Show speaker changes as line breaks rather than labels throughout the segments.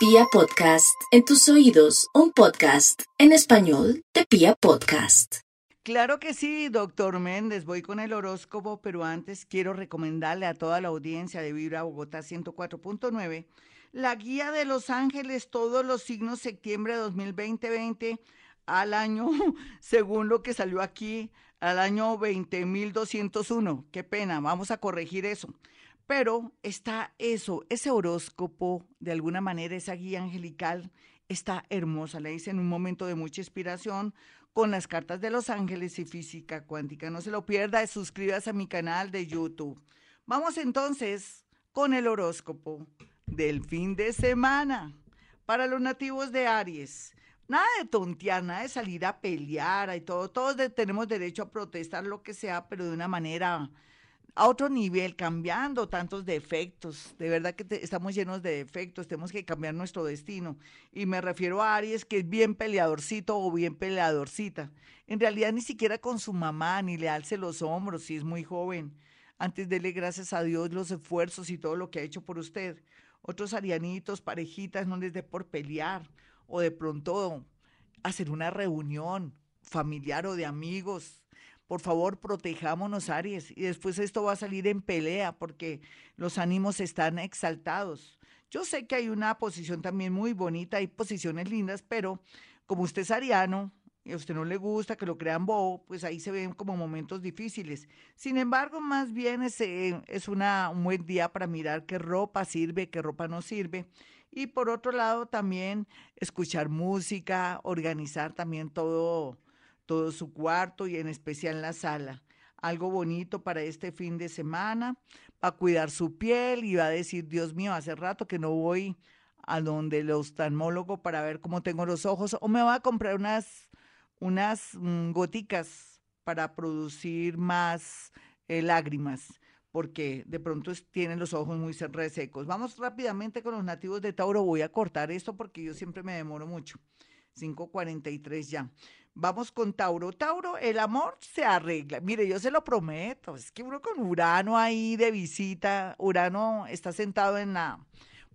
Pia Podcast, en tus oídos, un podcast en español de Pia Podcast.
Claro que sí, doctor Méndez, voy con el horóscopo, pero antes quiero recomendarle a toda la audiencia de Vibra Bogotá 104.9 la guía de Los Ángeles, todos los signos septiembre de 2020 al año, según lo que salió aquí, al año 20.201. Qué pena, vamos a corregir eso. Pero está eso, ese horóscopo, de alguna manera, esa guía angelical, está hermosa. Le hice en un momento de mucha inspiración con las cartas de los ángeles y física cuántica. No se lo pierda, suscríbase a mi canal de YouTube. Vamos entonces con el horóscopo del fin de semana para los nativos de Aries. Nada de tontear, nada de salir a pelear y todo. Todos tenemos derecho a protestar lo que sea, pero de una manera a otro nivel, cambiando tantos defectos. De verdad que estamos llenos de defectos, tenemos que cambiar nuestro destino. Y me refiero a Aries, que es bien peleadorcito o bien peleadorcita. En realidad ni siquiera con su mamá, ni le alce los hombros si es muy joven. Antes dele gracias a Dios los esfuerzos y todo lo que ha hecho por usted. Otros arianitos, parejitas, no les dé por pelear. O de pronto hacer una reunión familiar o de amigos por favor, protejámonos, Aries. Y después esto va a salir en pelea porque los ánimos están exaltados. Yo sé que hay una posición también muy bonita, hay posiciones lindas, pero como usted es ariano y a usted no le gusta que lo crean bobo, pues ahí se ven como momentos difíciles. Sin embargo, más bien es, eh, es un buen día para mirar qué ropa sirve, qué ropa no sirve. Y por otro lado, también escuchar música, organizar también todo todo su cuarto y en especial la sala. Algo bonito para este fin de semana, para cuidar su piel y va a decir, Dios mío, hace rato que no voy a donde el oftalmólogo para ver cómo tengo los ojos o me va a comprar unas, unas mm, goticas para producir más eh, lágrimas porque de pronto tienen los ojos muy resecos. Vamos rápidamente con los nativos de Tauro. Voy a cortar esto porque yo siempre me demoro mucho. 5.43 ya. Vamos con Tauro. Tauro, el amor se arregla. Mire, yo se lo prometo. Es que uno con Urano ahí de visita, Urano está sentado en la,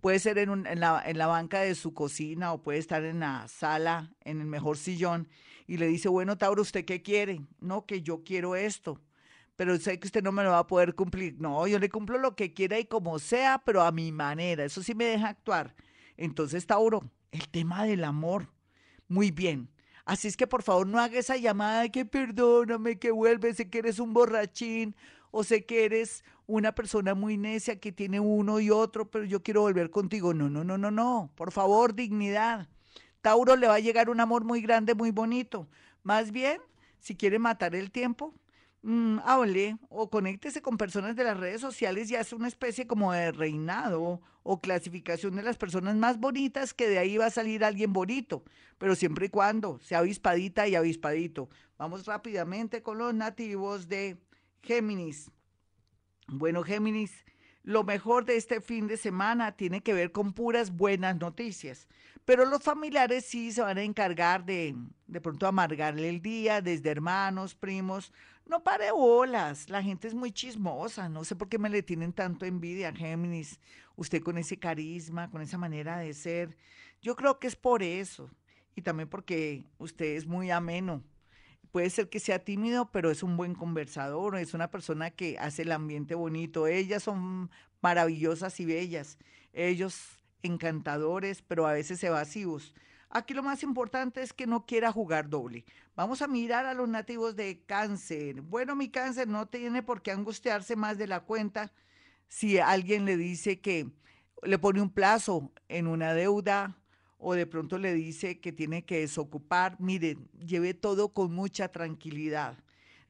puede ser en, en, la, en la banca de su cocina o puede estar en la sala, en el mejor sillón, y le dice, bueno, Tauro, ¿usted qué quiere? No, que yo quiero esto pero sé que usted no me lo va a poder cumplir. No, yo le cumplo lo que quiera y como sea, pero a mi manera. Eso sí me deja actuar. Entonces, Tauro, el tema del amor. Muy bien. Así es que por favor no haga esa llamada de que perdóname, que vuelve, sé que eres un borrachín o sé que eres una persona muy necia que tiene uno y otro, pero yo quiero volver contigo. No, no, no, no, no. Por favor, dignidad. Tauro le va a llegar un amor muy grande, muy bonito. Más bien, si quiere matar el tiempo, Mm, hable o conéctese con personas de las redes sociales y hace una especie como de reinado o clasificación de las personas más bonitas que de ahí va a salir alguien bonito, pero siempre y cuando sea avispadita y avispadito. Vamos rápidamente con los nativos de Géminis. Bueno, Géminis, lo mejor de este fin de semana tiene que ver con puras buenas noticias, pero los familiares sí se van a encargar de de pronto amargarle el día, desde hermanos, primos, no pare bolas, la gente es muy chismosa, no sé por qué me le tienen tanto envidia, Géminis, usted con ese carisma, con esa manera de ser. Yo creo que es por eso y también porque usted es muy ameno. Puede ser que sea tímido, pero es un buen conversador, es una persona que hace el ambiente bonito. Ellas son maravillosas y bellas, ellos encantadores, pero a veces evasivos. Aquí lo más importante es que no quiera jugar doble. Vamos a mirar a los nativos de cáncer. Bueno, mi cáncer no tiene por qué angustiarse más de la cuenta si alguien le dice que le pone un plazo en una deuda o de pronto le dice que tiene que desocupar. Miren, lleve todo con mucha tranquilidad.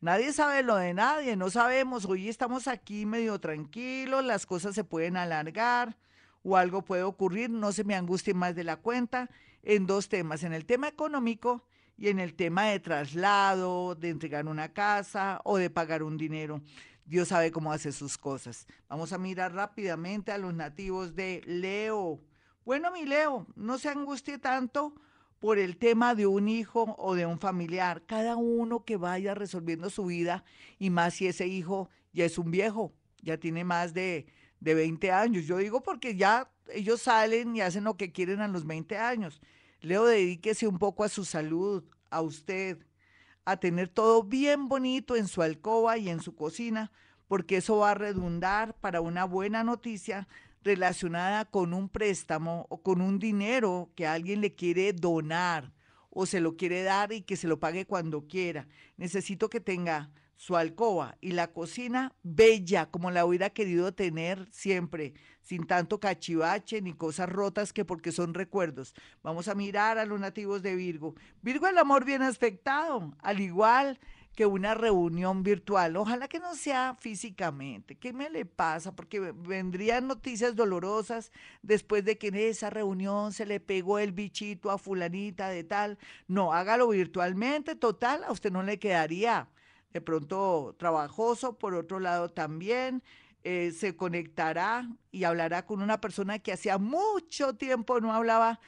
Nadie sabe lo de nadie, no sabemos. Hoy estamos aquí medio tranquilos, las cosas se pueden alargar o algo puede ocurrir, no se me angustie más de la cuenta en dos temas, en el tema económico y en el tema de traslado, de entregar una casa o de pagar un dinero. Dios sabe cómo hace sus cosas. Vamos a mirar rápidamente a los nativos de Leo. Bueno, mi Leo, no se angustie tanto por el tema de un hijo o de un familiar. Cada uno que vaya resolviendo su vida y más si ese hijo ya es un viejo, ya tiene más de de 20 años. Yo digo porque ya ellos salen y hacen lo que quieren a los 20 años. Leo, dedíquese un poco a su salud, a usted, a tener todo bien bonito en su alcoba y en su cocina, porque eso va a redundar para una buena noticia relacionada con un préstamo o con un dinero que alguien le quiere donar o se lo quiere dar y que se lo pague cuando quiera. Necesito que tenga su alcoba y la cocina bella, como la hubiera querido tener siempre, sin tanto cachivache ni cosas rotas que porque son recuerdos. Vamos a mirar a los nativos de Virgo. Virgo el amor bien aspectado, al igual que una reunión virtual. Ojalá que no sea físicamente. ¿Qué me le pasa? Porque vendrían noticias dolorosas después de que en esa reunión se le pegó el bichito a fulanita de tal. No, hágalo virtualmente. Total, a usted no le quedaría de pronto trabajoso. Por otro lado, también eh, se conectará y hablará con una persona que hacía mucho tiempo no hablaba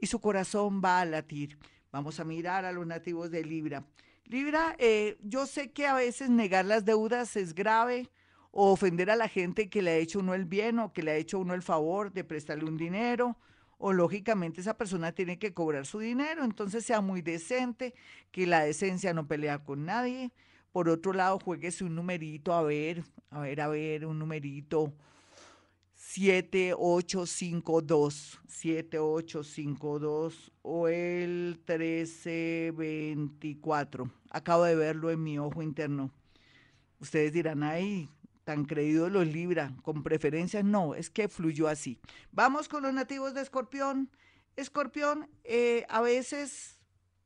y su corazón va a latir. Vamos a mirar a los nativos de Libra. Libra, eh, yo sé que a veces negar las deudas es grave o ofender a la gente que le ha hecho uno el bien o que le ha hecho uno el favor de prestarle un dinero o lógicamente esa persona tiene que cobrar su dinero, entonces sea muy decente, que la decencia no pelea con nadie. Por otro lado, jueguese un numerito, a ver, a ver, a ver, un numerito 7852, 7852 o el 1324. Acabo de verlo en mi ojo interno. Ustedes dirán, ay, tan creído los Libra, con preferencias. No, es que fluyó así. Vamos con los nativos de Escorpión. Escorpión, eh, a veces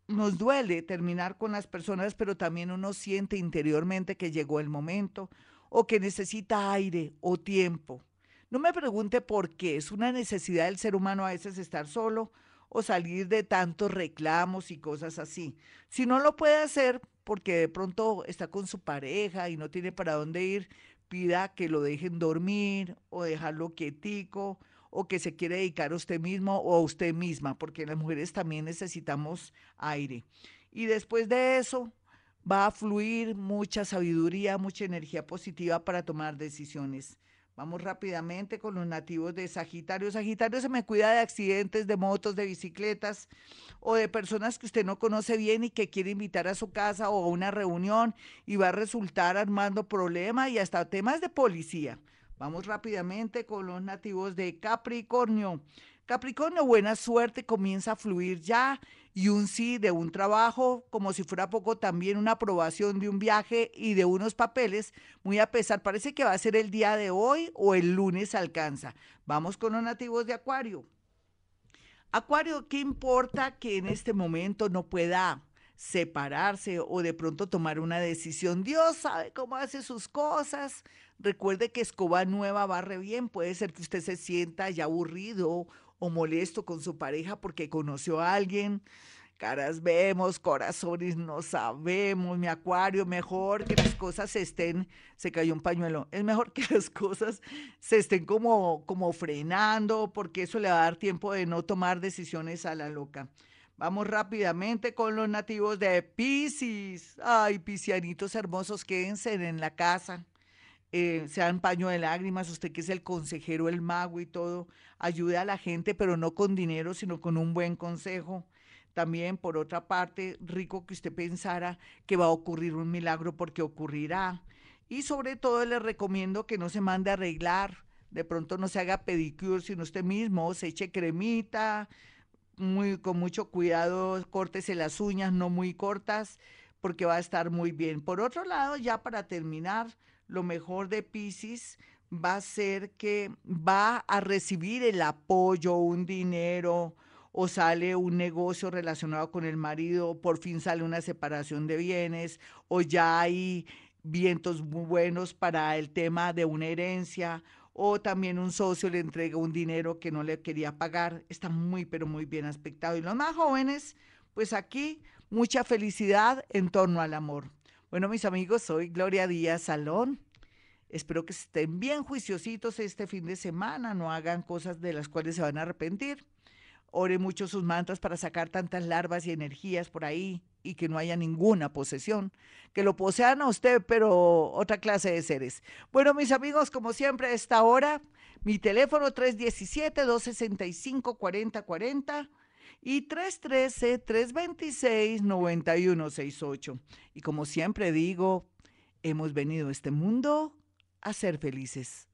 nos duele terminar con las personas, pero también uno siente interiormente que llegó el momento o que necesita aire o tiempo no me pregunte por qué, es una necesidad del ser humano a veces estar solo o salir de tantos reclamos y cosas así. Si no lo puede hacer porque de pronto está con su pareja y no tiene para dónde ir, pida que lo dejen dormir o dejarlo quietico o que se quiere dedicar a usted mismo o a usted misma, porque las mujeres también necesitamos aire. Y después de eso va a fluir mucha sabiduría, mucha energía positiva para tomar decisiones. Vamos rápidamente con los nativos de Sagitario. Sagitario se me cuida de accidentes, de motos, de bicicletas o de personas que usted no conoce bien y que quiere invitar a su casa o a una reunión y va a resultar armando problemas y hasta temas de policía. Vamos rápidamente con los nativos de Capricornio. Capricornio, buena suerte, comienza a fluir ya y un sí de un trabajo, como si fuera poco también una aprobación de un viaje y de unos papeles, muy a pesar, parece que va a ser el día de hoy o el lunes alcanza. Vamos con los nativos de Acuario. Acuario, ¿qué importa que en este momento no pueda separarse o de pronto tomar una decisión? Dios sabe cómo hace sus cosas. Recuerde que escoba nueva barre bien. Puede ser que usted se sienta ya aburrido o molesto con su pareja porque conoció a alguien. Caras vemos, corazones no sabemos, mi acuario, mejor que las cosas estén, se cayó un pañuelo, es mejor que las cosas se estén como, como frenando, porque eso le va a dar tiempo de no tomar decisiones a la loca. Vamos rápidamente con los nativos de Pisces. Ay, piscianitos hermosos, quédense en la casa eh, sean paño de lágrimas, usted que es el consejero, el mago y todo, ayude a la gente, pero no con dinero, sino con un buen consejo. También, por otra parte, rico que usted pensara que va a ocurrir un milagro porque ocurrirá. Y sobre todo le recomiendo que no se mande a arreglar, de pronto no se haga pedicure, sino usted mismo se eche cremita, muy, con mucho cuidado, córtese las uñas, no muy cortas, porque va a estar muy bien. Por otro lado, ya para terminar, lo mejor de Pisces va a ser que va a recibir el apoyo, un dinero, o sale un negocio relacionado con el marido, por fin sale una separación de bienes, o ya hay vientos muy buenos para el tema de una herencia, o también un socio le entrega un dinero que no le quería pagar. Está muy, pero muy bien aspectado. Y los más jóvenes, pues aquí mucha felicidad en torno al amor. Bueno, mis amigos, soy Gloria Díaz Salón. Espero que estén bien juiciositos este fin de semana, no hagan cosas de las cuales se van a arrepentir. Ore mucho sus mantras para sacar tantas larvas y energías por ahí y que no haya ninguna posesión, que lo posean a usted, pero otra clase de seres. Bueno, mis amigos, como siempre a esta hora, mi teléfono 317-265-4040 y 313-326-9168. Y como siempre digo, hemos venido a este mundo a ser felices.